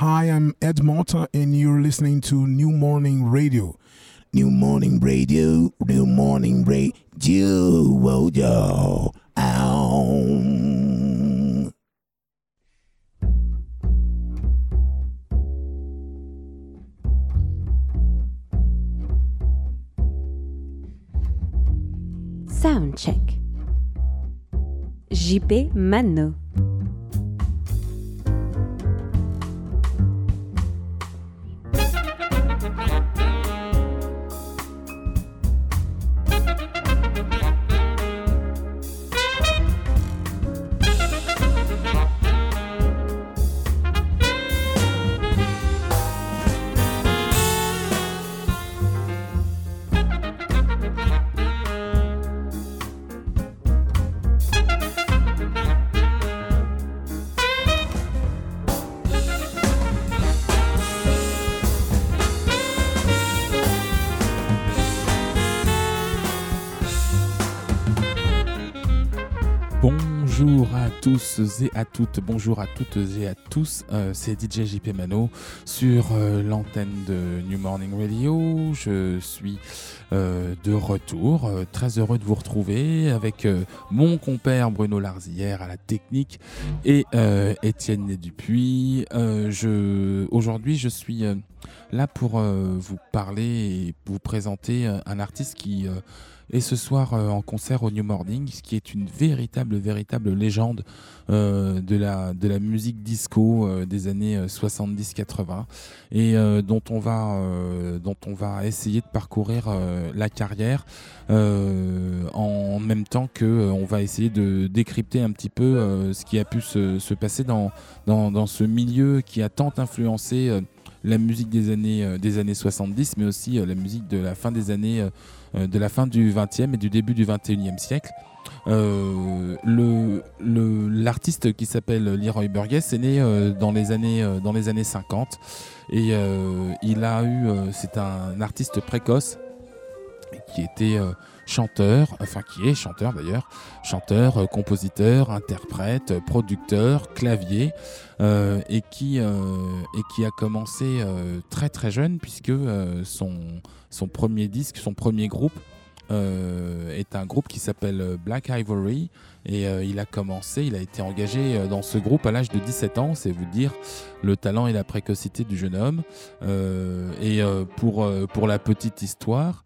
Hi, I'm Ed Malta, and you're listening to New Morning Radio. New Morning Radio, New Morning Radio, yo, ow. Soundcheck. JP Mano. Bonjour à toutes et à tous, euh, c'est DJ JP Mano sur euh, l'antenne de New Morning Radio. Je suis euh, de retour, très heureux de vous retrouver avec mon compère Bruno Larzillière à la technique et Étienne Dupuis. Aujourd'hui, je suis là pour vous parler et vous présenter un artiste qui est ce soir euh, en concert au New Morning, ce qui est une véritable, véritable légende euh, de, la, de la musique disco euh, des années euh, 70-80 et dont, on va, dont on va essayer de parcourir la carrière en même temps que on va essayer de décrypter un petit peu ce qui a pu se, se passer dans, dans, dans ce milieu qui a tant influencé la musique des années, euh, des années 70, mais aussi euh, la musique de la fin des années, euh, de la fin du 20e et du début du 21e siècle. Le- le- L'artiste qui s'appelle Leroy Burgess est né dans, les années, dans les années 50 et il a eu, c'est un artiste précoce qui était chanteur, enfin qui est chanteur d'ailleurs, chanteur, euh, compositeur, interprète, euh, producteur, clavier, euh, et, qui, et qui a commencé très très jeune puisque son, son premier disque, son premier groupe est un groupe qui s'appelle Black Ivory et il a commencé, il a été engagé dans ce groupe à l'âge de 17 ans, c'est vous dire le talent et la précocité du jeune homme. Et pour, pour la petite histoire,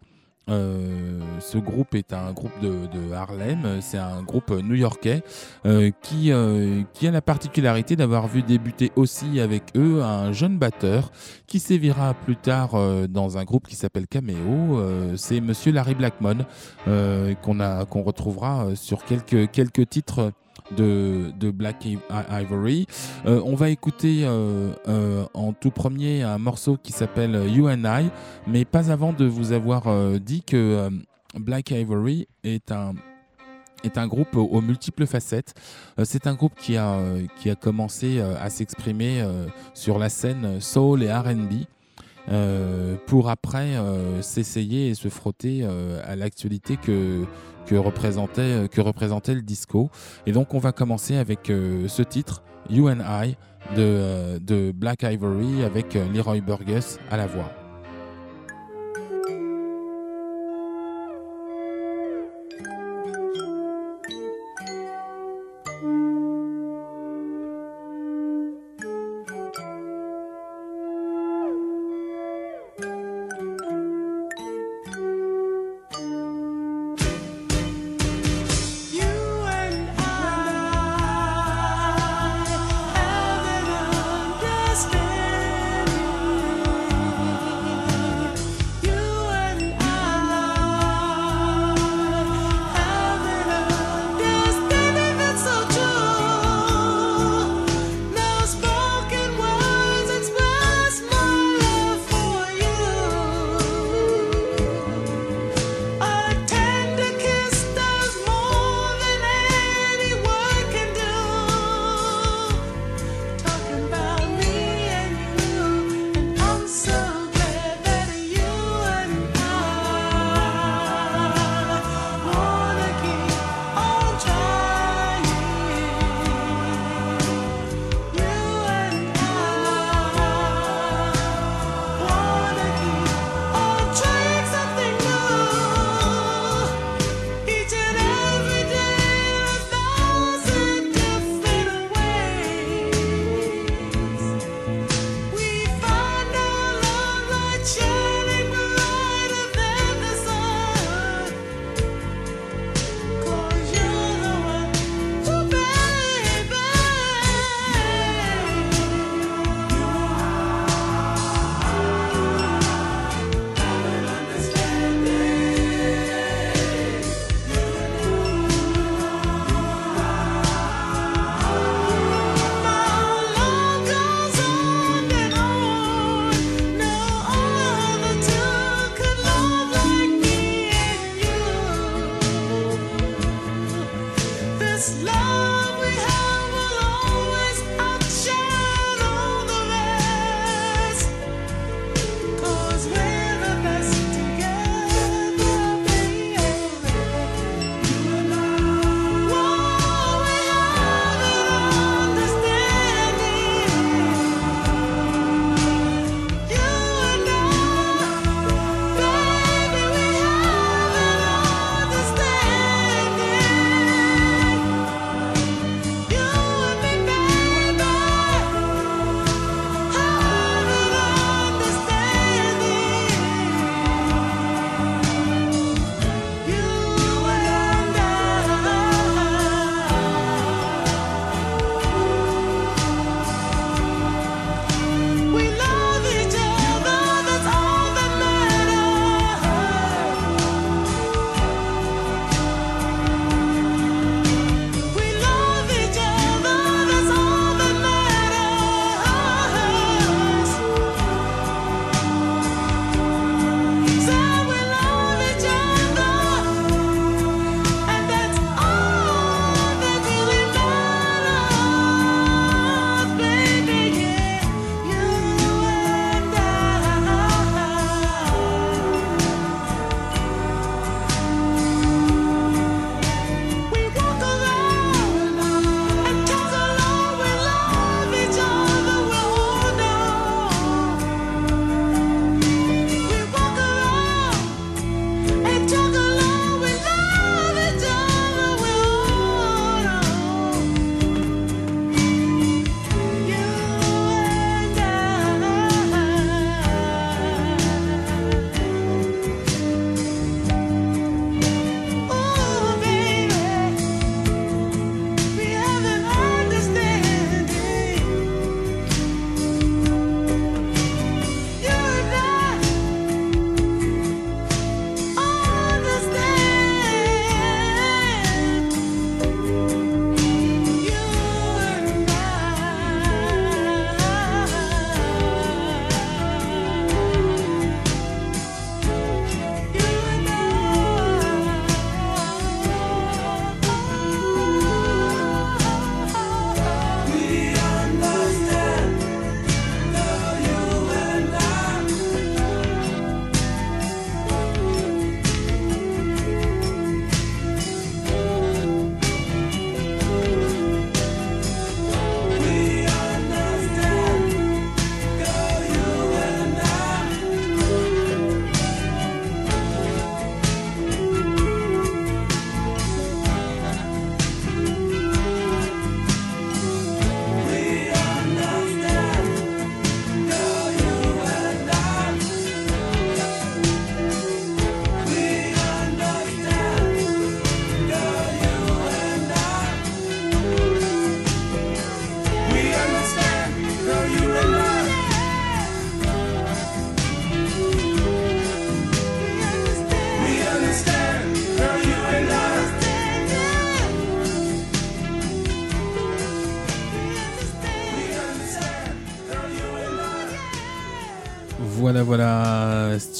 euh, ce groupe est un groupe de, Harlem, c'est un groupe new-yorkais euh, qui, euh, qui a la particularité d'avoir vu débuter aussi avec eux un jeune batteur qui sévira plus tard dans un groupe qui s'appelle Cameo. C'est Monsieur Larry Blackmon qu'on retrouvera sur quelques titres de, Black Ivory. Euh, on va écouter euh, euh, en tout premier un morceau qui s'appelle You and I, mais pas avant de vous avoir dit que Black Ivory est un est un groupe aux, multiples facettes. C'est un groupe qui a, qui a commencé à s'exprimer sur la scène soul et RB. pour après s'essayer et se frotter à l'actualité que, que, représentait, que représentait le disco. Et donc on va commencer avec euh, ce titre, You and I, de, euh, Black Ivory, avec euh, Leroy Burgess à la voix.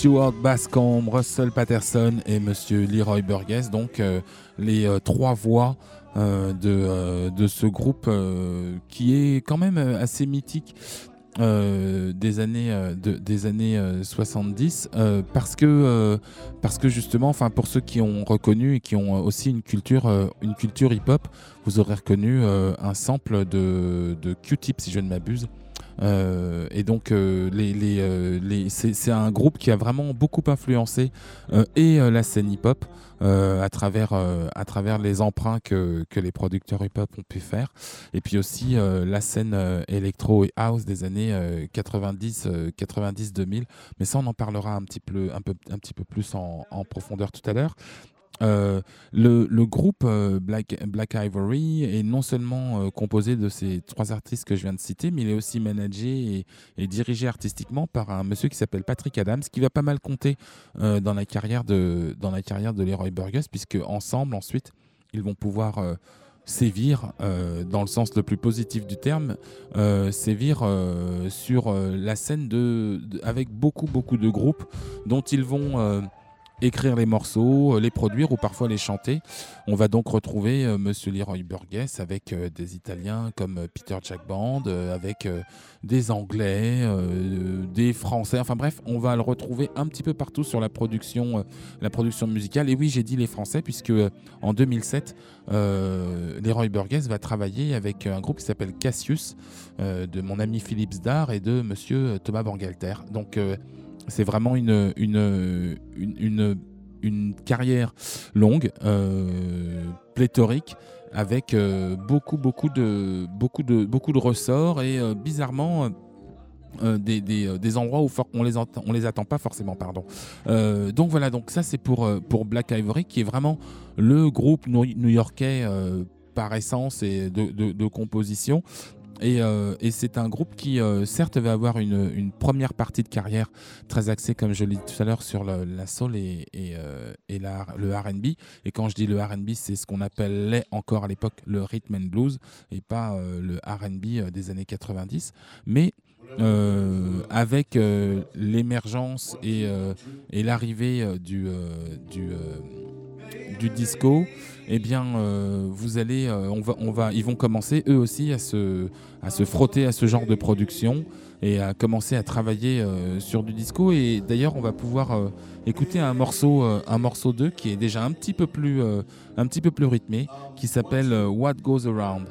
Stuart Bascombe, Russell Patterson et Monsieur Leroy Burgess, donc euh, les euh, trois voix euh, de, ce groupe qui est quand même assez mythique des années, de- des années euh, 70 euh, parce, que, justement, pour ceux qui ont reconnu et qui ont aussi une culture, culture hip-hop, vous aurez reconnu un sample de, de Q-Tip si je ne m'abuse. Euh, et donc, euh, euh, c'est un groupe qui a vraiment beaucoup influencé et la scène hip-hop à, travers, les emprunts que, les producteurs hip-hop ont pu faire. Et puis aussi la scène électro et house des années euh, 90, euh, 90-2000. Mais ça, on en parlera un petit peu, plus en profondeur tout à l'heure. Euh, le, groupe euh, Black, Ivory est non seulement euh, composé de ces trois artistes que je viens de citer, mais il est aussi managé et, dirigé artistiquement par un monsieur qui s'appelle Patrick Adams, qui va pas mal compter dans la carrière de dans la carrière de Leroy Burgess, puisque ensemble ensuite ils vont pouvoir sévir dans le sens le plus positif du terme, sévir sur la scène de, avec beaucoup beaucoup de groupes dont ils vont écrire les morceaux, euh, les produire ou parfois les chanter. On va donc retrouver euh, Monsieur Leroy Burgess avec euh, des Italiens comme euh, Peter Jack Band, avec des Anglais, des Français. Enfin bref, on va le retrouver un petit peu partout sur la production, la production musicale. Et oui, j'ai dit les Français puisque en 2007, euh, Leroy Burgess va travailler avec un groupe qui s'appelle Cassius, de mon ami Philippe Zdar et de Monsieur Thomas Bangalter. Donc c'est vraiment une, une, une, une, carrière longue, euh, pléthorique, avec euh, beaucoup, beaucoup, de, beaucoup, de, beaucoup de ressorts et euh, bizarrement. des, des, des endroits où on les les attend pas forcément pardon donc voilà donc ça c'est pour pour Black Ivory qui est vraiment le groupe new- new-yorkais par essence et de- de composition et, euh, et c'est un groupe qui, euh, certes, va avoir une, première partie de carrière très axée, comme je l'ai dit tout à l'heure, sur le- la soul et, et, euh, la- le RB. Et quand je dis le RB, c'est ce qu'on appelait encore à l'époque le rhythm and blues et pas le RB des années 90. Mais avec l'émergence et, et l'arrivée du, du disco, eh bien, euh, vous allez, euh, on va, on va, ils vont commencer eux aussi à se, frotter à ce genre de production et à commencer à travailler euh, sur du disco. Et d'ailleurs, on va pouvoir écouter un morceau, un morceau 2 qui est déjà un petit peu plus, un petit peu plus rythmé, qui s'appelle What Goes Around.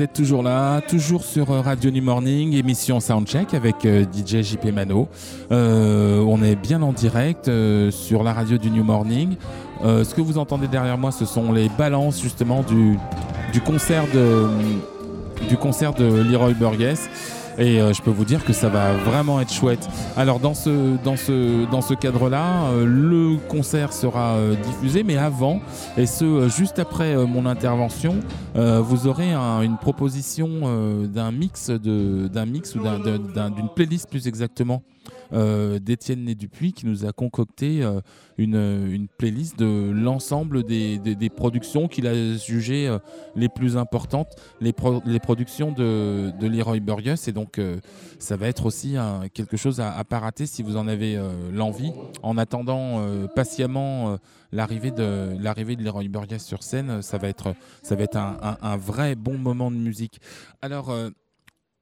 Vous êtes toujours là, toujours sur euh, Radio New Morning, émission Soundcheck avec euh, DJ JP Mano. Euh, on est bien en direct sur la radio du New Morning. Ce que vous entendez derrière moi, ce sont les balances justement du, du concert de du concert de Leroy Burgess. Et euh, je peux vous dire que ça va vraiment être chouette. Alors dans ce, dans ce, dans ce cadre-là, euh, le concert sera euh, diffusé, mais avant, et ce juste après mon intervention, vous aurez un- une proposition d'un mix, de- d'un mix ou d'un- d'un- d'un- d'une playlist plus exactement d'Étienne Né Dupuis qui nous a concocté euh, une, playlist de l'ensemble des, productions qu'il a jugées euh, les plus importantes, les, pro- les productions de, Leroy Burgess. Et donc, euh, ça va être aussi quelque chose à, à pas rater si vous en avez euh, l'envie. En attendant euh, patiemment euh, l'arrivée de de Leroy Burgess sur scène, euh, ça va être, ça va être un, vrai bon moment de musique. Alors. euh,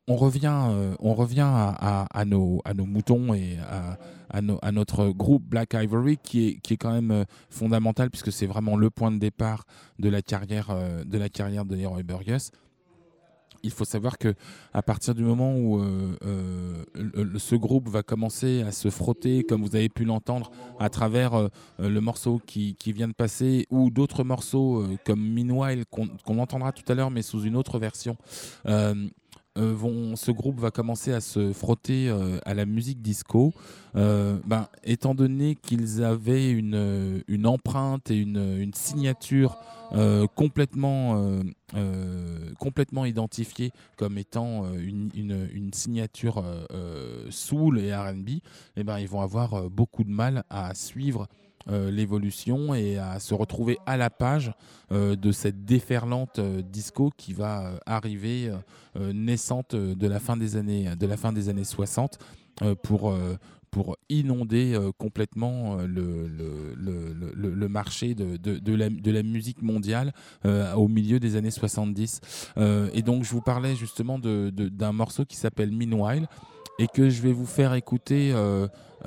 on revient, euh, on revient à, nos, moutons et à, notre groupe Black Ivory qui est, quand même euh, fondamental puisque c'est vraiment le point de départ de la carrière, euh, de, la Leroy Burgess. Il faut savoir que à partir du moment où ce groupe va commencer à se frotter, comme vous avez pu l'entendre, à travers le morceau qui, vient de passer, ou d'autres morceaux comme Meanwhile qu'on entendra tout à l'heure, mais sous une autre version, euh, vont, ce groupe va commencer à se frotter euh, à la musique disco. Euh, ben, étant donné qu'ils avaient une, une empreinte et une, une signature complètement, complètement identifiée comme étant une, une- signature soul et RB, eh ben, ils vont avoir beaucoup de mal à suivre l'évolution et à se retrouver à la page euh, de cette déferlante euh, disco qui va euh, arriver euh, euh, naissante euh, de la fin des années, de la fin des années 60 euh, pour, euh, pour inonder euh, complètement euh, le, le, le, marché de, de, la, de la musique mondiale euh, au milieu des années 70. Euh, et donc je vous parlais justement d'un morceau qui s'appelle Meanwhile et que je vais vous faire écouter.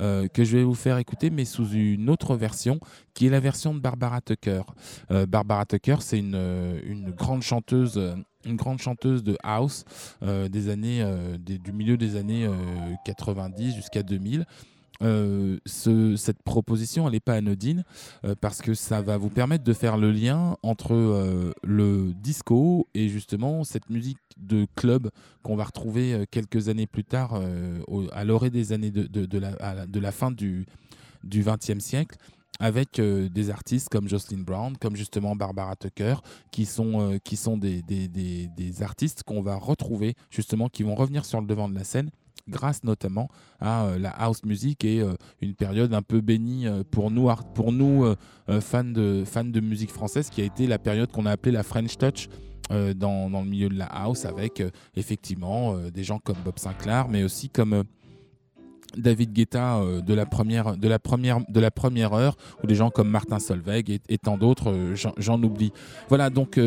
Euh, que je vais vous faire écouter, mais sous une autre version, qui est la version de Barbara Tucker. Euh, Barbara Tucker, c'est une, euh, une grande chanteuse, une grande chanteuse de house des années, du milieu des années euh, 90 jusqu'à 2000. Euh, ce- cette proposition, elle n'est pas anodine euh, parce que ça va vous permettre de faire le lien entre euh, le disco et justement cette musique de club qu'on va retrouver quelques années plus tard, à l'orée des années de, la, fin du XXe siècle avec des artistes comme Jocelyn Brown, comme justement Barbara Tucker, qui sont, des artistes qu'on va retrouver, justement, qui vont revenir sur le devant de la scène grâce notamment à euh, la house music et euh, une période un peu bénie euh, pour nous, pour nous fans, de, fans de musique française, qui a été la période qu'on a appelée la French Touch dans, dans le milieu de la house, avec effectivement des gens comme Bob Sinclair, mais aussi comme... David Guetta de la première de la première de la première heure ou des gens comme Martin Solveig et, tant d'autres j'en- oublie. Voilà donc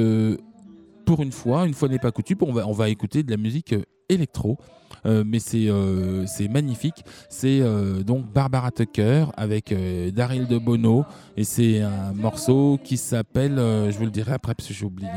pour une fois une fois n'est pas coutume on va on va écouter de la musique électro. Euh, mais c'est euh, magnifique. C'est euh, donc Barbara Tucker avec euh, Daryl de Bono et c'est un morceau qui s'appelle je vous le dirai après parce que j'ai oublié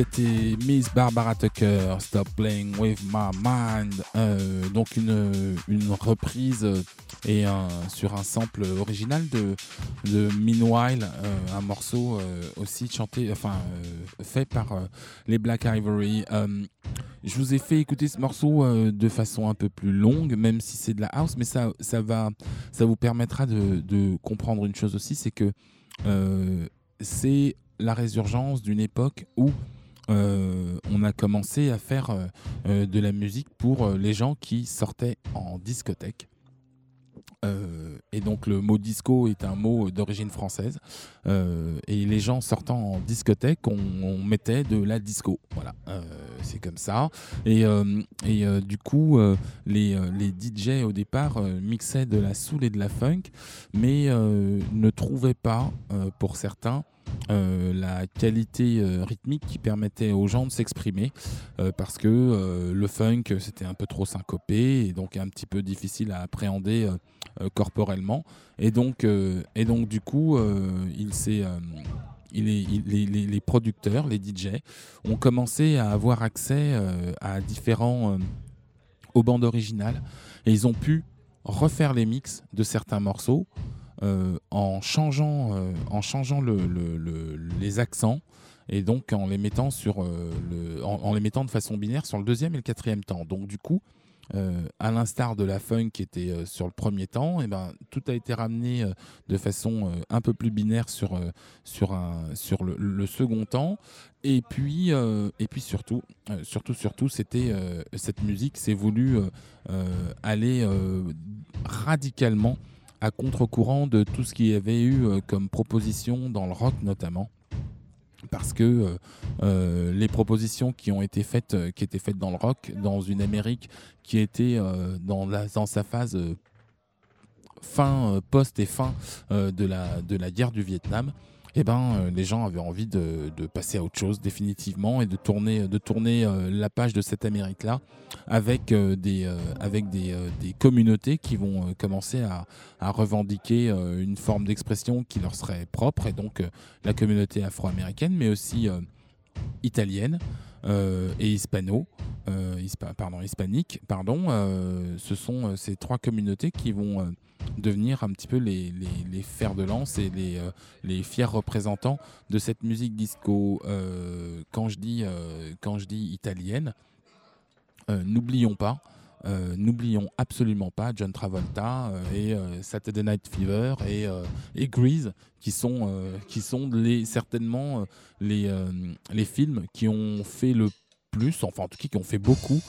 c'était Miss Barbara Tucker, Stop Playing With My Mind, euh, donc une, une, reprise et sur un sample original de, de Meanwhile, euh, un morceau euh, aussi chanté, enfin fait par les Black Ivory. je vous ai fait écouter ce morceau de façon un peu plus longue, même si c'est de la house, mais ça, ça, va, ça vous permettra de comprendre une chose aussi, c'est que c'est la résurgence d'une époque où euh, on a commencé à faire euh, euh, de la musique pour les gens qui sortaient en discothèque. et donc le mot disco est un mot d'origine française. et les gens sortant en discothèque, on, on mettait de la disco. Voilà, c'est comme ça. Et, et du coup, les, les, DJ au départ mixaient de la soul et de la funk, mais ne trouvaient pas, pour certains, euh, la qualité euh, rythmique qui permettait aux gens de s'exprimer euh, parce que le funk c'était un peu trop syncopé et donc un petit peu difficile à appréhender corporellement. Et donc et donc du coup il s'est il est- les, les- producteurs, les DJ, ont commencé à avoir accès à différents aux bandes originales et ils ont pu refaire les mix de certains morceaux euh, en changeant, euh, en changeant le- le- le- les accents et donc en les mettant sur euh, en, les mettant de façon binaire sur le deuxième et le quatrième temps. Donc du coup, à l'instar de la funk qui était sur le premier temps, et ben tout a été ramené de façon un peu plus binaire sur sur un sur le, second temps. Et puis et puis surtout surtout surtout c'était cette musique s'est voulu aller radicalement à contre-courant de tout ce qu'il y avait eu euh, comme proposition dans le rock notamment. Parce que euh, euh, les propositions qui ont été faites qui étaient faites dans le rock dans une Amérique qui était dans, la, dans sa phase fin post et fin de la de la guerre du Vietnam eh ben, euh, les gens avaient envie de, passer à autre chose définitivement et de tourner, de tourner euh, la page de cette Amérique-là avec, euh, des, avec des, communautés qui vont commencer à, revendiquer une forme d'expression qui leur serait propre, et donc la communauté afro-américaine, mais aussi italienne et hispano, hispa- pardon, hispanique. Pardon, ce sont ces trois communautés qui vont devenir un petit peu les, les, les fers de lance et les, euh, les fiers représentants de cette musique disco. Euh, quand, je dis, euh, quand je dis italienne, n'oublions pas, n'oublions absolument pas John Travolta et Saturday Night Fever et, et Grease, qui sont, qui sont certainement les, les films qui ont fait le plus, enfin en tout cas qui ont fait beaucoup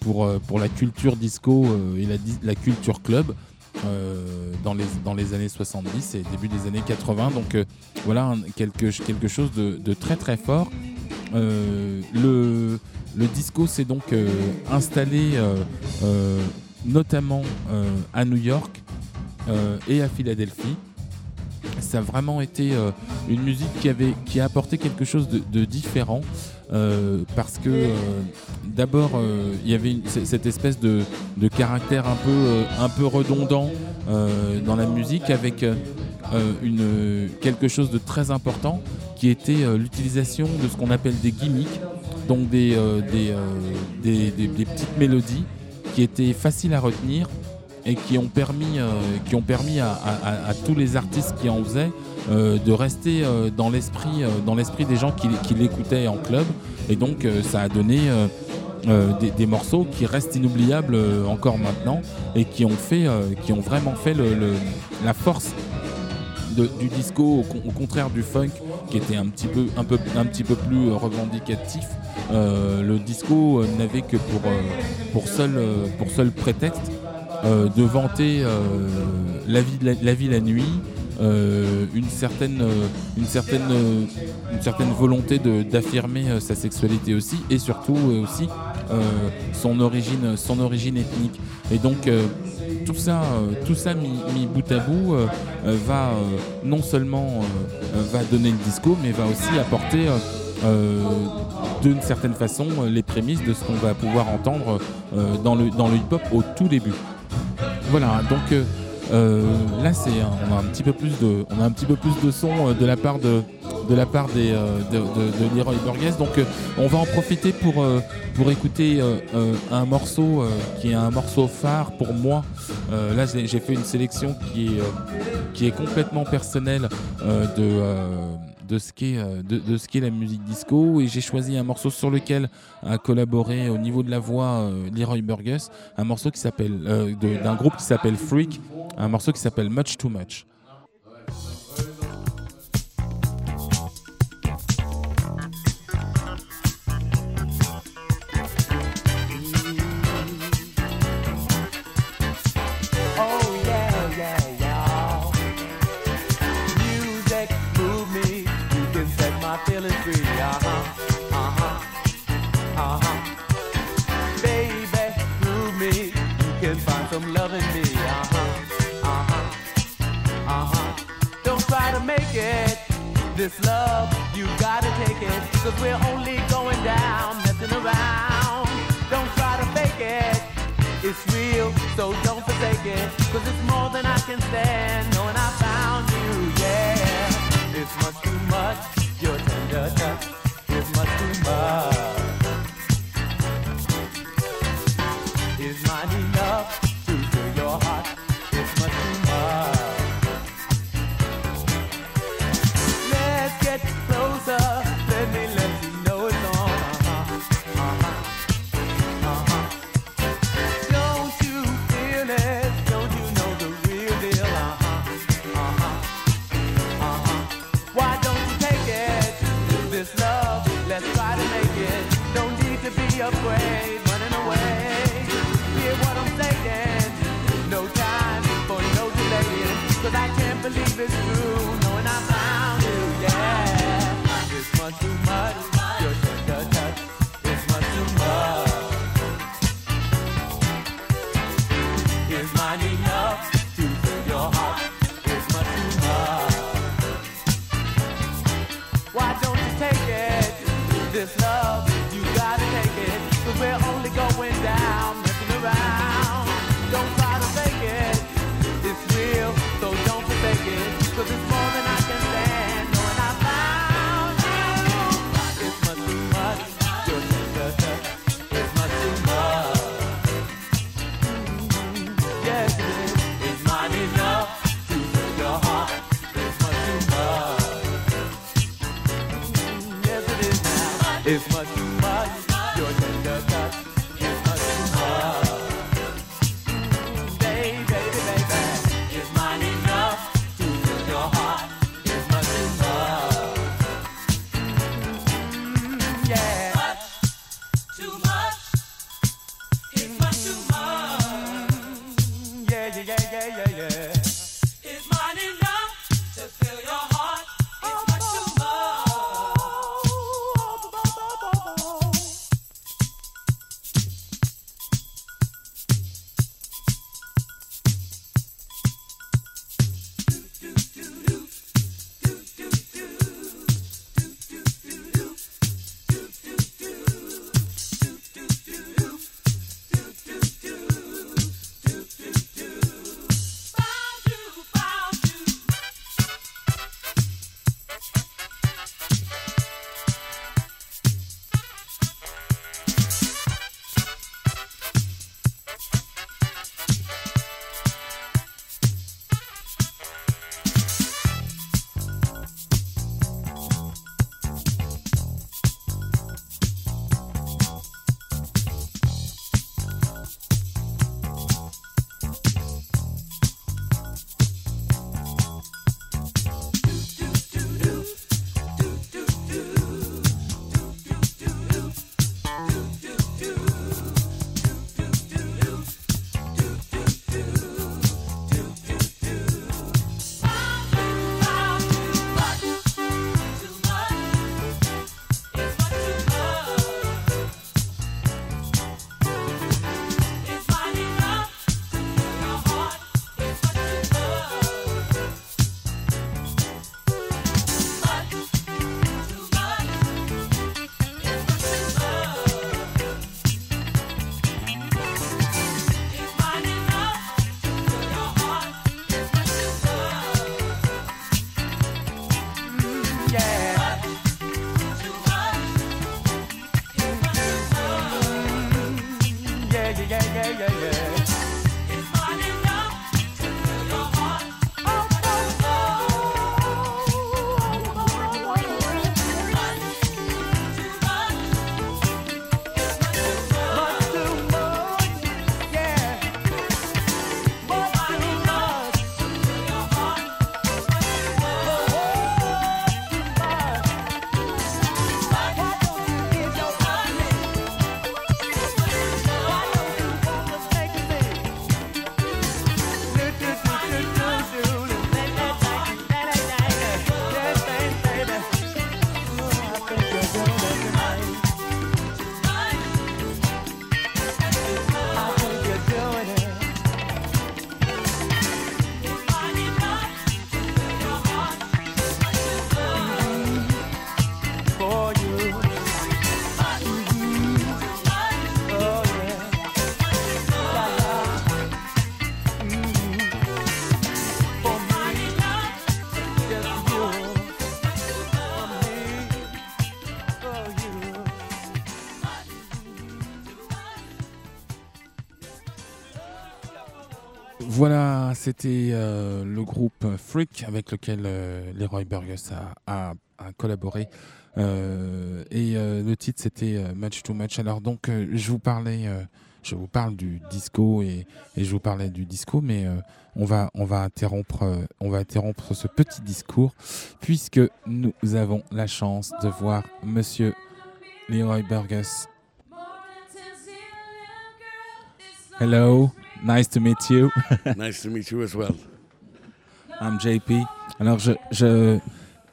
pour, pour la culture disco et la, la culture club. Euh, dans, les, dans les années 70 et début des années 80 donc euh, voilà quelque, quelque chose de, de très très fort. Euh, le, le disco s'est donc installé notamment à New York et à Philadelphie. Ça a vraiment été une musique qui, avait, qui a apporté quelque chose de différent euh, parce que euh, d'abord euh, il y avait cette espèce de, caractère un peu, un peu redondant dans la musique avec quelque chose de très important qui était l'utilisation de ce qu'on appelle des gimmicks, donc des, petites mélodies qui étaient faciles à retenir et qui ont permis, qui ont permis à tous les artistes qui en faisaient euh, de rester euh, dans l'esprit euh, dans l'esprit des gens qui, l'écoutaient en club. Et donc ça a donné des, morceaux qui restent inoubliables encore maintenant et qui ont vraiment fait la force du disco au, con- au contraire du funk qui était un petit peu plus revendicatif. Le disco n'avait que pour seul prétexte de vanter la vie la vie la nuit euh, une certaine euh, une certaine euh, une certaine volonté d'affirmer sa sexualité aussi et surtout aussi son origine son origine ethnique et donc tout ça tout ça mis, bout à bout va non seulement va donner le disco mais va aussi apporter euh, d'une certaine façon les prémices de ce qu'on va pouvoir entendre dans le dans le hip-hop au tout début. Voilà, donc là c'est on a un petit peu plus de on a un petit peu plus de son euh, de la part de de la part des euh, de, de, de. Donc euh, on va en profiter pour euh, pour écouter euh, euh, un morceau euh, qui est un morceau phare pour moi. Euh, là j'ai fait une sélection qui est euh, qui est complètement personnelle euh, de euh, de ce qu'est euh, de, la musique disco. Et j'ai choisi un morceau sur lequel a collaboré au niveau de la voix euh, Leroy Burgess, un morceau qui s'appelle euh, d'un groupe qui s'appelle Freak, un morceau qui s'appelle Much Too Much. We're only going down, messing around. Don't try to fake it. It's real, so don't forsake it. Cause it's more than I can stand, knowing I found you, yeah. It's much too much, your tender touch. is much too much. C'était euh, le groupe Freak avec lequel euh, Leroy Burgess a, collaboré. Euh, et le titre c'était Match to Match. Alors donc je vous parlais, je vous parle du disco et, et je vous parlais du disco, mais on va on va interrompre on va interrompre ce petit discours puisque nous avons la chance de voir Monsieur Leroy Burgess. Hello, nice to meet you. nice to meet you as well. I'm JP. Alors, je, je,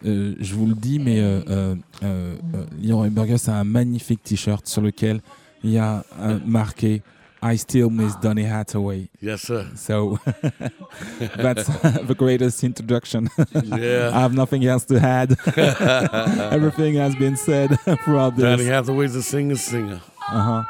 euh, je vous le dis, mais euh, euh, euh, euh, Leroy Burgess a un magnifique t-shirt sur lequel il y a euh, marqué I still miss Donny Hathaway. Yes, sir. So that's the greatest introduction. Yeah. I have nothing else to add. Everything has been said throughout this. Danny Hathaway's a singer, singer. Uh-huh.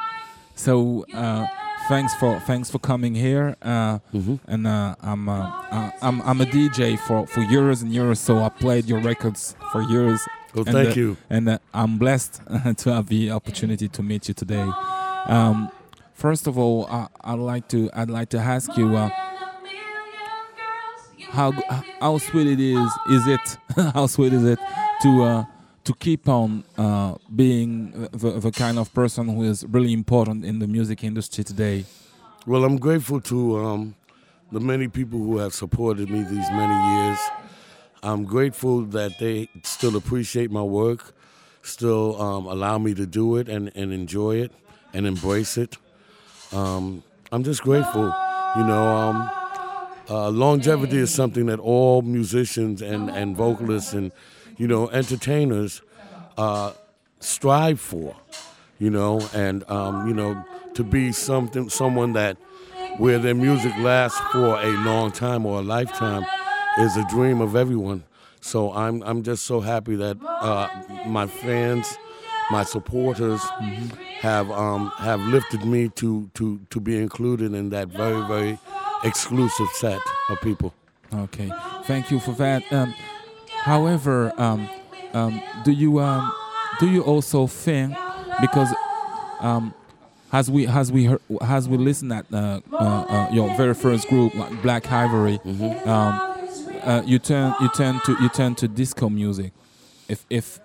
So uh, thanks for thanks for coming here. Uh, Mm-hmm. And uh, I'm, uh, uh, I'm I'm a DJ for, for years and years. So I played your records for years. Well, and, thank uh, you. And uh, I'm blessed to have the opportunity to meet you today. Um, first of all, uh, I'd like to I'd like to ask you. Uh, how how sweet it is is it how sweet is it to uh, to keep on uh, being the, the kind of person who is really important in the music industry today Well, I'm grateful to um, the many people who have supported me these many years. I'm grateful that they still appreciate my work, still um, allow me to do it and, and enjoy it and embrace it. Um, I'm just grateful. You know, um, uh, longevity is something that all musicians and, and vocalists and, you know, entertainers uh, strive for you know, and um, you know, to be something, someone that where their music lasts for a long time or a lifetime is a dream of everyone. So I'm I'm just so happy that uh, my fans, my supporters, have um, have lifted me to to to be included in that very very exclusive set of people. okay thank you for that um, however um, um, do you um, do you also think because um, as we as we heard, as we listen at uh, uh, uh, your very first group like Black Ivory, Mm-hmm. um, uh, you turn you turn to you turn to disco music, if if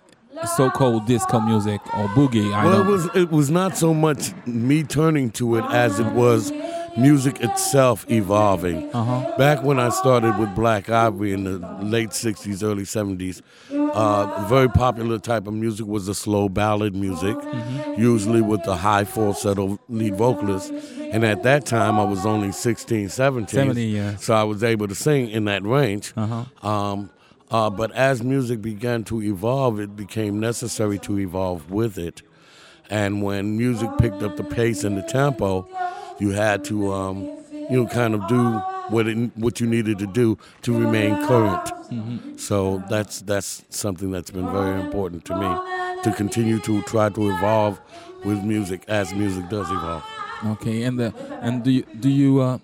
so-called disco music or boogie. I Well, it don't- was it was not so much me turning to it as it was music itself evolving. Uh-huh. Back when I started with Black Ivory in the late '60s, early '70s, uh, very popular type of music was the slow ballad music, Mm-hmm. usually with the high falsetto lead vocalist. And at that time, I was only 16, 17. 70, yeah. So I was able to sing in that range. Uh-huh. Um, uh, but as music began to evolve, it became necessary to evolve with it. And when music picked up the pace and the tempo, you had to, um, you know, kind of do what it, what you needed to do to remain current. So that's that's something that's been very important to me to continue to try to evolve with music as music does evolve. Okay, and uh, and do you do you uh,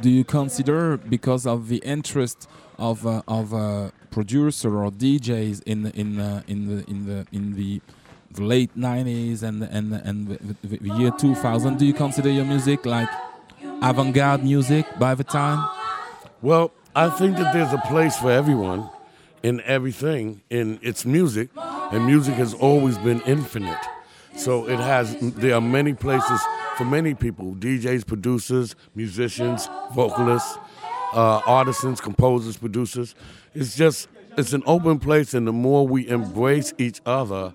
do you consider because of the interest of uh, of uh, producer or DJs in the- in uh, in the in the in the, late '90s and and and the, the year 2000? Do you consider your music like avant-garde music by the time? Well, I think that there's a place for everyone in everything in its music, and music has always been infinite. So it has. There are many places for many people: DJs, producers, musicians, vocalists, uh, artisans, composers, producers. It's just it's an open place, and the more we embrace each other,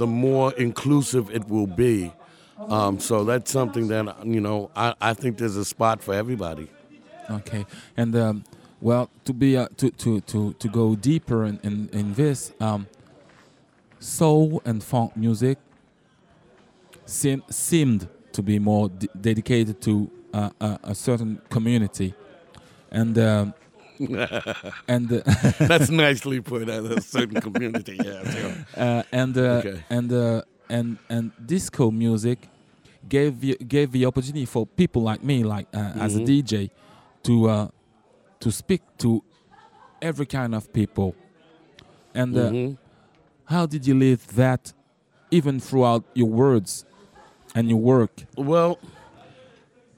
the more inclusive it will be. Um, so that's something that you know. I, I think there's a spot for everybody. Okay, and um, well, to be uh, to, to to to go deeper in in, in this, um, soul and funk music seem, seemed to be more dedicated to uh, a, a certain community, and um, and uh, That's nicely put at a certain community. Yeah. uh, and uh, Okay. and uh, and and disco music gave you, gave the opportunity for people like me, like uh, as a Mhm. DJ, to uh, to speak to every kind of people. And uh, Mhm. how did you live that, even throughout your words and your work? Well,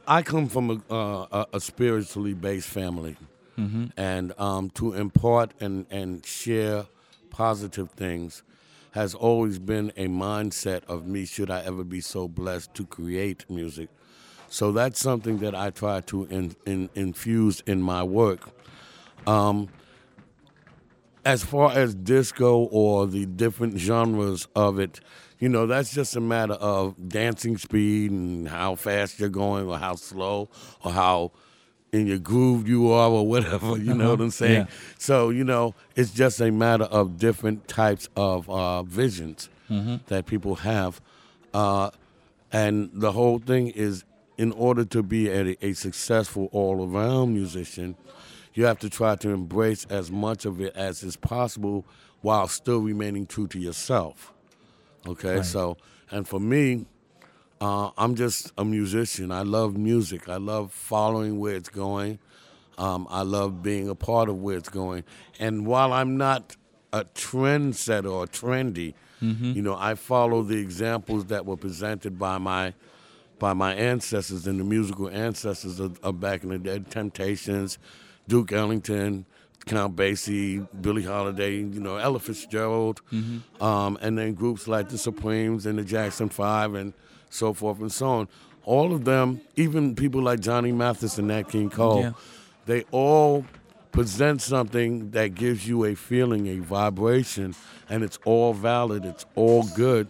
I come from a, uh, a spiritually based family, and um, to impart and, and share positive things has always been a mindset of me. Should I ever be so blessed to create music, so that's something that I try to in, in, infuse in my work. Um, as far as disco or the different genres of it, you know, that's just a matter of dancing speed and how fast you're going or how slow or how in your groove you are or whatever, you know what I'm saying? Yeah. So, you know, it's just a matter of different types of uh, visions that people have. Uh, and the whole thing is in order to be a, a successful all around musician, you have to try to embrace as much of it as is possible while still remaining true to yourself. Okay, Right. so, and for me, uh, I'm just a musician. I love music. I love following where it's going. Um, I love being a part of where it's going. And while I'm not a trendsetter or trendy, you know, I follow the examples that were presented by my by my ancestors and the musical ancestors of, of back in the day, Temptations, Duke Ellington, Count Basie, Billie Holiday, you know, Ella Fitzgerald, um, and then groups like the Supremes and the Jackson Five and so forth and so on. All of them, even people like Johnny Mathis and Nat King Cole, Yeah. they all present something that gives you a feeling, a vibration, and it's all valid, it's all good.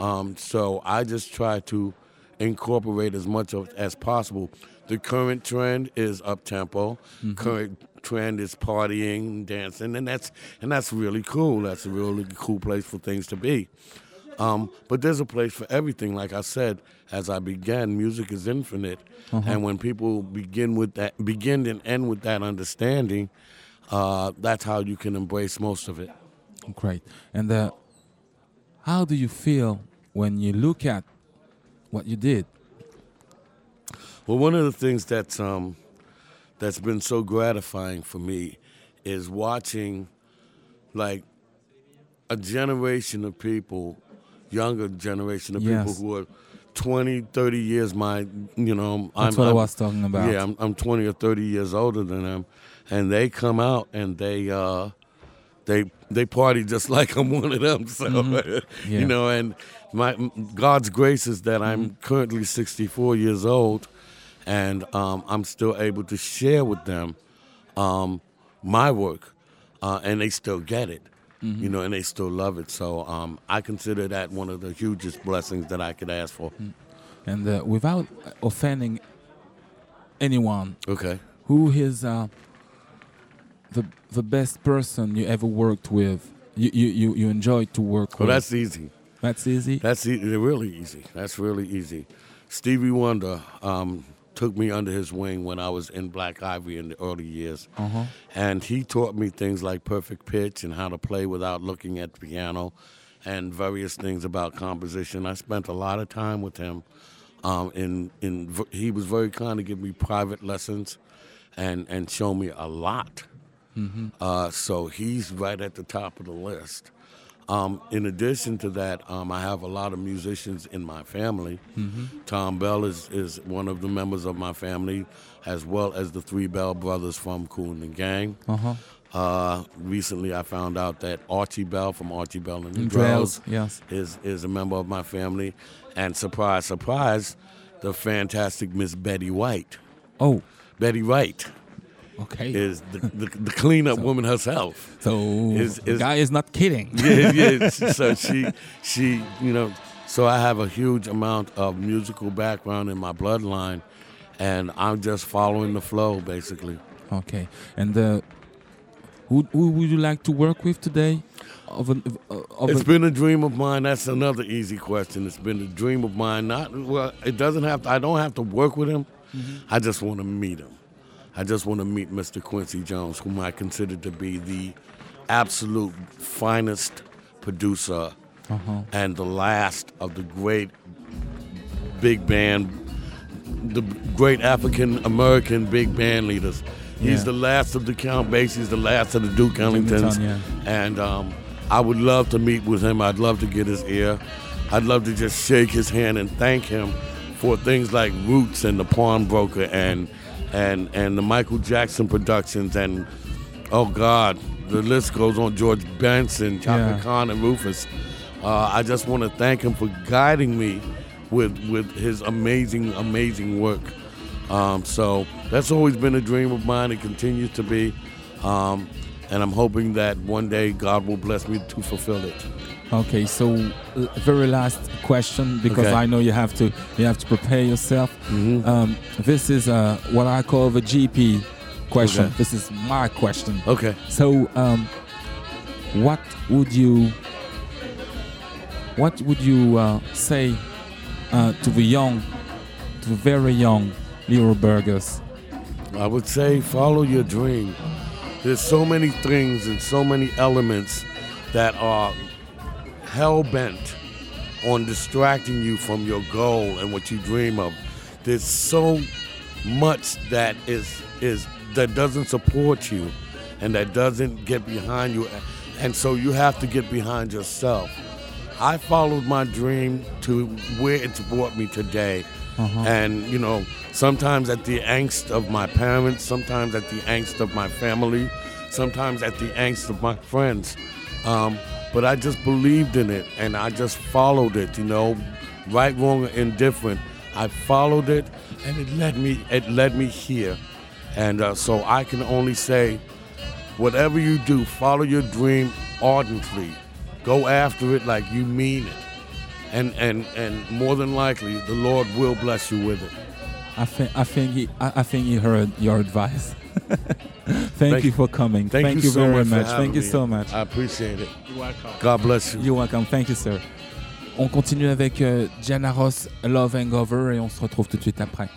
Um, so I just try to incorporate as much of as possible. The current trend is up tempo. Current trend is partying, dancing, and that's and that's really cool. That's a really cool place for things to be. Um, but there's a place for everything. Like I said, as I began, music is infinite, and when people begin with that, begin and end with that understanding, uh, that's how you can embrace most of it. Great. And uh, how do you feel when you look at what you did? Well, one of the things that's um, that's been so gratifying for me is watching like a generation of people, younger generation of people who are 20, 30 years my, you know, That's I'm, what I I'm- was talking about. Yeah, I'm, I'm 20 or 30 years older than them, and they come out and they uh, they they party just like I'm one of them. So Mm-hmm. Yeah. you know, and my God's grace is that I'm Mm-hmm. currently 64 years old, and um, I'm still able to share with them um, my work, uh, and they still get it. Mm-hmm. You know, and they still love it. So um, I consider that one of the hugest blessings that I could ask for. Mm. And uh, without offending anyone, Okay. who is uh, the the best person you ever worked with? You you you, you enjoyed to work Well, with? that's easy. that's easy. That's e- really easy. That's really easy. Stevie Wonder um, took me under his wing when I was in Black Ivory in the early years, Uh-huh. and he taught me things like perfect pitch and how to play without looking at the piano, and various things about composition. I spent a lot of time with him. Um, in in he was very kind to give me private lessons, and and show me a lot. Uh, so he's right at the top of the list. Um, in addition to that, um, I have a lot of musicians in my family. Tom Bell is, is one of the members of my family, as well as the three Bell brothers from Cool and the Gang. Uh-huh. Uh, recently, I found out that Archie Bell from Archie Bell and the Drells, Drells yes. is, is a member of my family. And surprise, surprise, the fantastic Miss Betty White. Oh, Betty White okay. is the, the, the cleanup woman herself. so is- the is- guy is not kidding. yeah, yeah. So she, she, you know, so I have a huge amount of musical background in my bloodline, and I'm just following the flow, basically. Okay. And uh, who who would you like to work with today? Of an of It's a- been a dream of mine. That's another easy question. It's been a dream of mine. Not well. It doesn't have. To, I don't have to work with him. I just want to meet him. I just want to meet Mr. Quincy Jones, whom I consider to be the absolute finest producer and the last of the great big band, the great African American big band leaders. Yeah. He's the last of the Count Basies, the last of the Duke Ellingtons, yeah. and um, I would love to meet with him. I'd love to get his ear. I'd love to just shake his hand and thank him for things like Roots and the Pawnbroker and and and the Michael Jackson productions and oh God, the list goes on. George Benson, Chaka Yeah. Khan, and Rufus. Uh, I just want to thank him for guiding me with with his amazing, amazing work. Um, so that's always been a dream of mine. It continues to be, um, and I'm hoping that one day God will bless me to fulfill it. Okay, so uh, very last question because Okay. I know you have to you have to prepare yourself. Um, this is uh, what I call the GP question. Okay. This is my question. Okay. So, um, what would you what would you uh, say uh, to the young, to the very young Leo Burgers? I would say follow your dream. There's so many things and so many elements that are hell bent on distracting you from your goal and what you dream of. There's so much that is is that doesn't support you and that doesn't get behind you and so you have to get behind yourself. I followed my dream to where it's brought me today. Uh-huh. And, you know, sometimes at the angst of my parents, sometimes at the angst of my family, sometimes at the angst of my friends. Um, but I just believed in it and I just followed it, you know, right, wrong, or indifferent. I followed it and it led me, it led me here. And uh, so I can only say, whatever you do, follow your dream ardently. Go after it like you mean it. And, and, and more than likely, the Lord will bless you with it. I think I think he, I, I think he heard your advice. Thank, Thank you you. for coming. Thank, you, so very much. much. Thank you me. so much. I appreciate it. God bless you. You're welcome. Thank you, sir. On continue avec euh, Diana Ross, Love Hangover, et on se retrouve tout de suite après.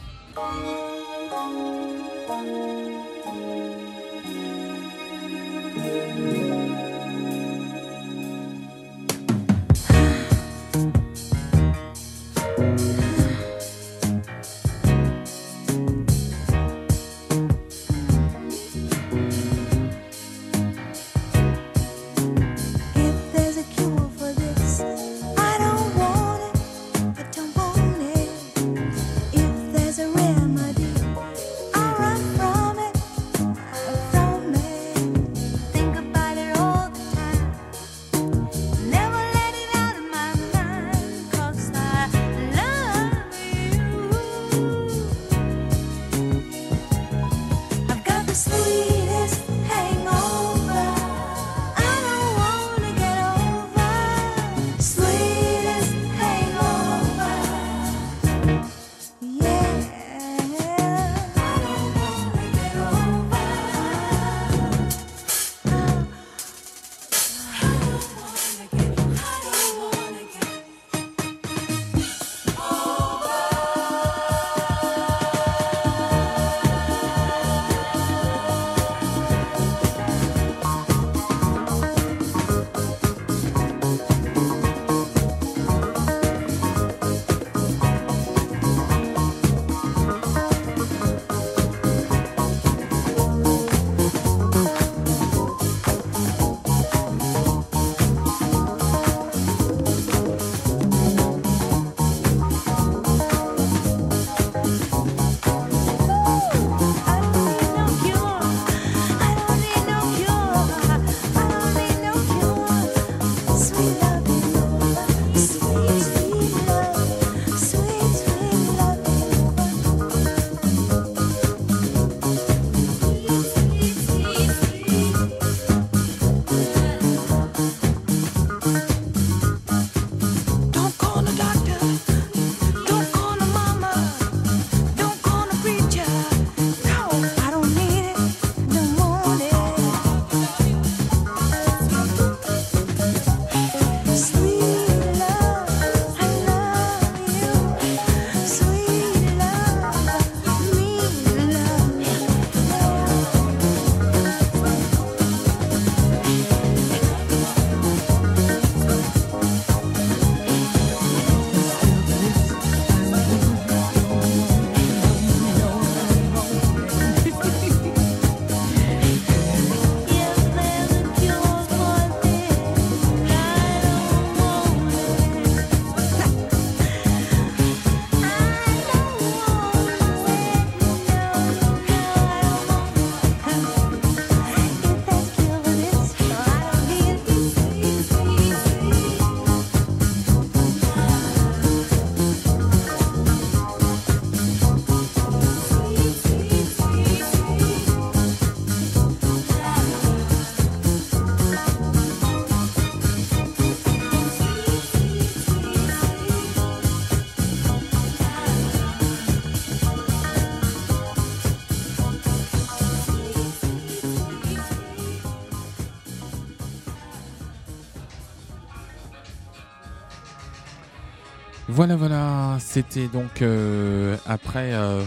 Voilà, voilà, c'était donc euh, après euh,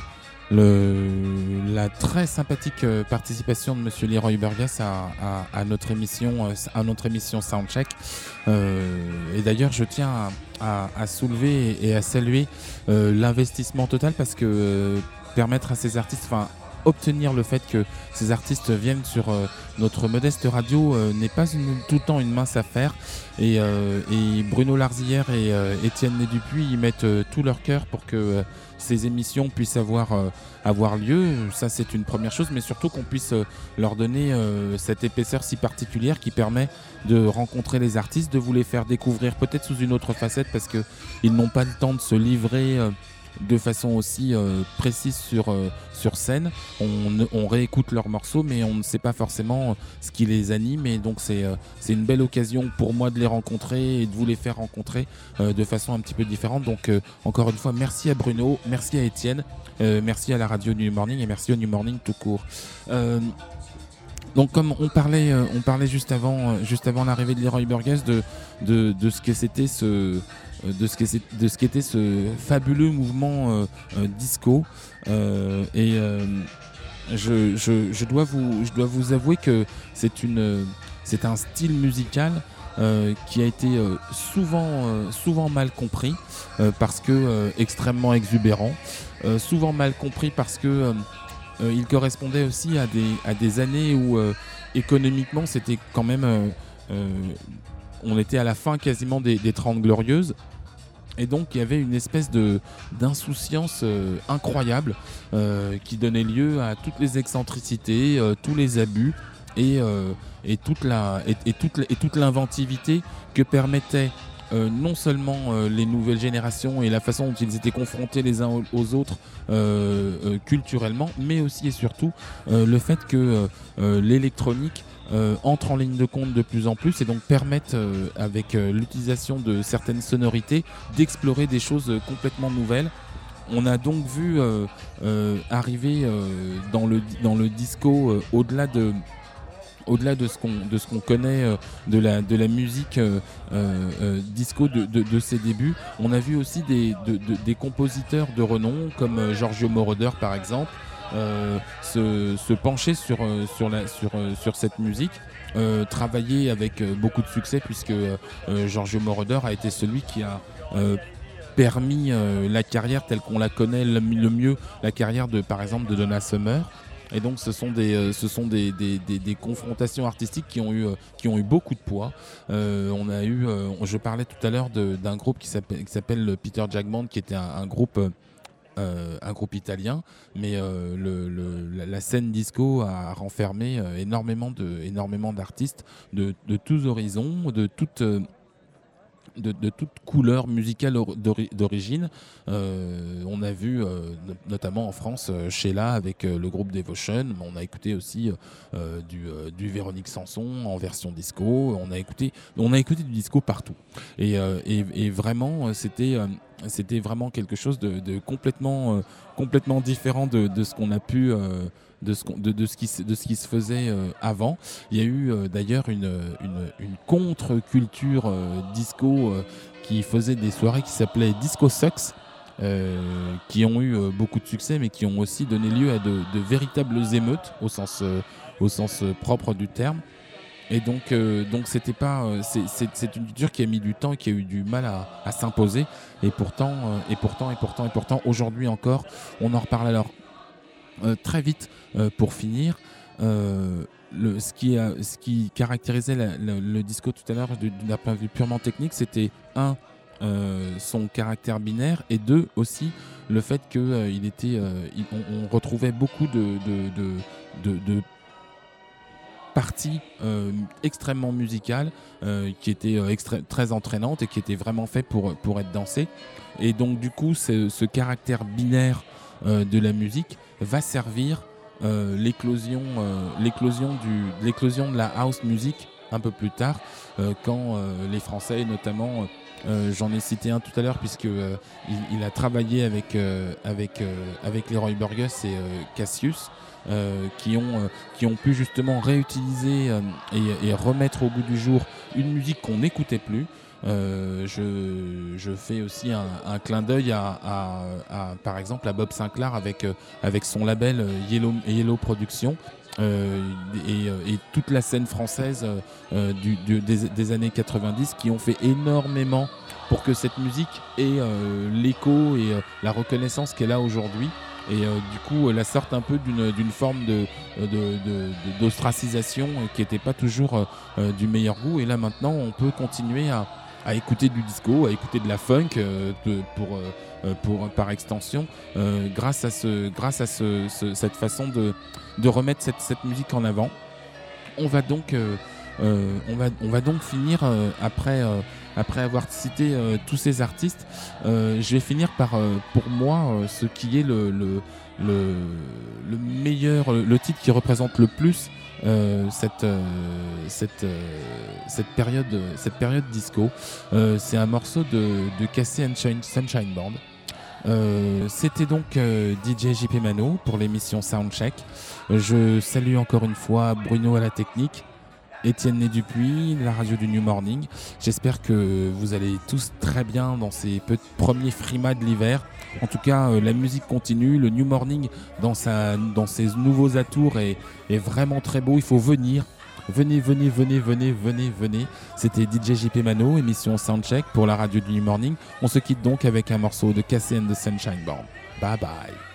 la très sympathique euh, participation de Monsieur Leroy Burgas à, à- notre émission, à notre émission Soundcheck. Et d'ailleurs, je tiens à, à- soulever et à saluer l'investissement total parce que permettre à ces artistes, enfin obtenir le fait que ces artistes viennent sur euh, notre modeste radio euh, n'est pas tout le temps une mince affaire. Et, euh, Bruno Larzillière et Étienne Né y mettent tout leur cœur pour que ces émissions puissent avoir, lieu. Ça, c'est une première chose, mais surtout qu'on puisse leur donner cette épaisseur si particulière qui permet de rencontrer les artistes, de vous les faire découvrir peut-être sous une autre facette parce qu'ils n'ont pas le temps de se livrer. Euh, de façon aussi euh, précise sur, euh, sur scène. On, réécoute leurs morceaux, mais on ne sait pas forcément ce qui les anime. Et donc, c'est euh, une belle occasion pour moi de les rencontrer et de vous les faire rencontrer euh, de façon un petit peu différente. Donc, euh, encore une fois, merci à Bruno, merci à Étienne, euh, merci à la radio New Morning et merci au New Morning tout court. Euh, donc comme on parlait, euh, on parlait juste avant, euh, juste avant l'arrivée de Leroy Burgess de, de, ce que c'était ce, euh, de ce que c'est, de ce qu'était ce fabuleux mouvement euh, euh, disco. Euh, et euh, je, dois vous, avouer que c'est un style musical euh, qui a été euh, souvent, euh, mal compris euh, parce que euh, extrêmement exubérant, euh, souvent mal compris parce que euh, euh, il correspondait aussi à des, années où euh, économiquement c'était quand même euh, euh, on était à la fin quasiment des, des 30 glorieuses. Et donc il y avait une espèce de d'insouciance euh, incroyable euh, qui donnait lieu à toutes les excentricités, euh, tous les abus et, toute et toute l'inventivité que permettait euh, non seulement euh, les nouvelles générations et la façon dont ils étaient confrontés les uns aux- autres euh, culturellement, mais aussi et surtout le fait que l'électronique entre en ligne de compte de plus en plus et donc permettent avec l'utilisation de certaines sonorités d'explorer des choses complètement nouvelles. On a donc vu arriver dans, le, dans le disco au-delà de au-delà de ce qu'on de ce qu'on connaît euh, de la musique euh, euh, disco de, ses débuts, on a vu aussi des de- de- des compositeurs de renom comme Giorgio Moroder par exemple se, pencher sur cette musique. travailler avec beaucoup de succès puisque Giorgio Moroder a été celui qui a permis la carrière telle qu'on la connaît le, le mieux, la carrière de par exemple de Donna Summer. Et donc ce sont des, euh, ce sont des, des, des- confrontations artistiques qui ont eu, euh, qui ont eu beaucoup de poids. Euh, on a eu, je parlais tout à l'heure d'un groupe qui s'appelle Peter Jack Band, qui était un, groupe, un groupe italien, mais le, la, scène disco a renfermé énormément de, énormément d'artistes de, de tous horizons, de toutes de, de toute couleur musicale or- d'ori- d'origine. Euh, on a vu euh, no- notamment en France euh, Sheila avec le groupe Devotion, mais on a écouté aussi du, du Véronique Sanson en version disco. On a écouté, on a écouté du disco partout. Et, et- vraiment, c'était c'était vraiment quelque chose de, de complètement complètement différent de, de ce qu'on a pu de ce, de, de ce qui, de ce qui se faisait euh, avant. Il y a eu euh, d'ailleurs une, une, contre-culture euh, disco qui faisait des soirées qui s'appelaient Disco Sucks. euh, qui ont eu beaucoup de succès mais qui ont aussi donné lieu à de, de véritables émeutes au sens, au sens propre du terme et donc donc c'était pas c'est- une culture qui a mis du temps qui a eu du mal à, à s'imposer et pourtant et pourtant et pourtant et pourtant aujourd'hui encore on en reparle alors très vite euh, pour finir euh, ce, qui ce qui caractérisait le disco tout à l'heure du- d'un point de vue purement technique, c'était un euh, son caractère binaire et deux aussi le fait que euh, euh, on, retrouvait beaucoup de, de, de, parties euh, extrêmement musicales euh, qui étaient euh, très entraînantes et qui étaient vraiment faits pour, pour être dansées. Et donc du coup, ce, caractère binaire euh, de la musique va servir euh, l'éclosion euh, l'éclosion du l'éclosion de la house music un peu plus tard euh, quand les Français notamment j'en ai cité un tout à l'heure puisque il, a travaillé avec avec avec Leroy Burgess et Cassius qui ont qui ont pu justement réutiliser et, et remettre au goût du jour une musique qu'on n'écoutait plus Euh, je, je fais aussi un, un clin d'œil à, à- à, par exemple, à Bob Sinclair avec, euh, avec son label euh, Yellow, Yellow Productions. euh, et, euh, et toute la scène française euh, du, du- des, des années 90 qui ont fait énormément pour que cette musique ait l'écho et la reconnaissance qu'elle a aujourd'hui et euh, du coup la sorte un peu d'une forme de d'ostracisation qui n'était pas toujours euh, du meilleur goût et là maintenant on peut continuer à, à écouter du disco, à écouter de la funk euh, pour, euh, euh, pour, par extension grâce à, ce, grâce à ce- ce- cette façon de, de remettre cette, cette musique en avant. On va donc, on va, on va donc finir après, après avoir cité tous ces artistes. je vais finir par, pour moi, ce qui est le, le, le, le meilleur, le titre qui représente le plus euh, cette, euh, cette, euh, cette, période, cette période disco. Euh, c'est un morceau de, de Cassie and Shine- Sunshine Band. Euh, C'était donc DJ JP Mano pour l'émission Soundcheck. Je salue encore une fois Bruno à la technique, Étienne Né Dupuis, la radio du New Morning. J'espère que vous allez tous très bien dans ces premiers frimas de l'hiver. En tout cas, euh, la musique continue. Le New Morning, dans ses nouveaux atours, est, est vraiment très beau. Il faut venir. Venez, venez, venez, venez, venez, venez. C'était DJ JP Mano, émission Soundcheck pour la radio du New Morning. On se quitte donc avec un morceau de Cassie and the Sunshine Band. Bye bye.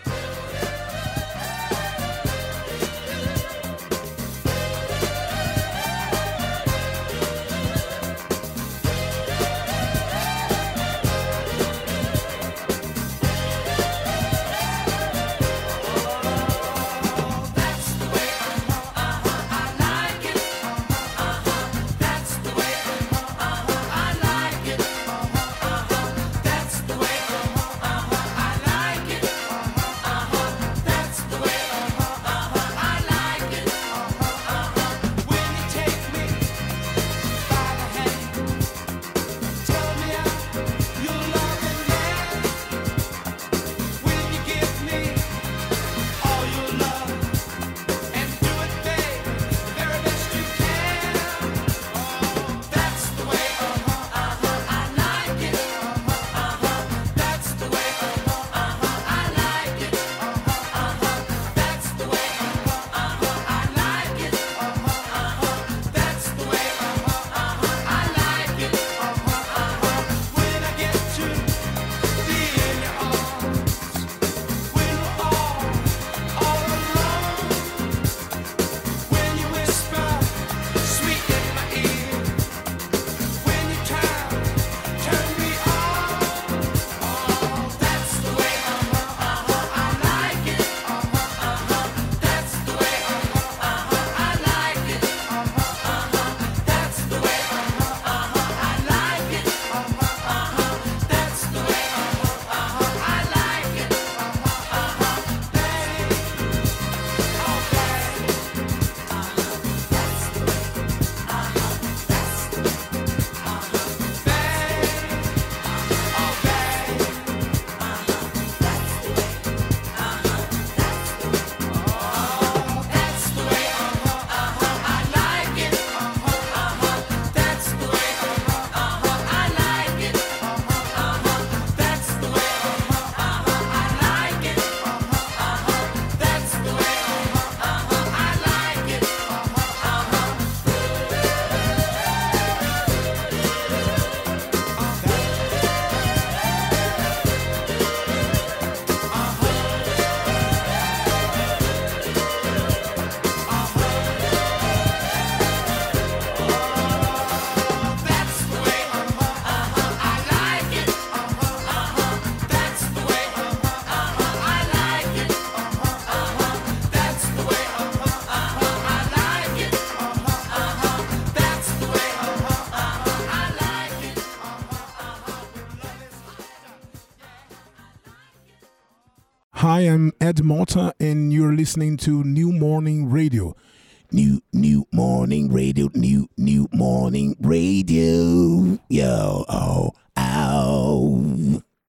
Hi, I'm Ed Malta, and you're listening to New Morning Radio.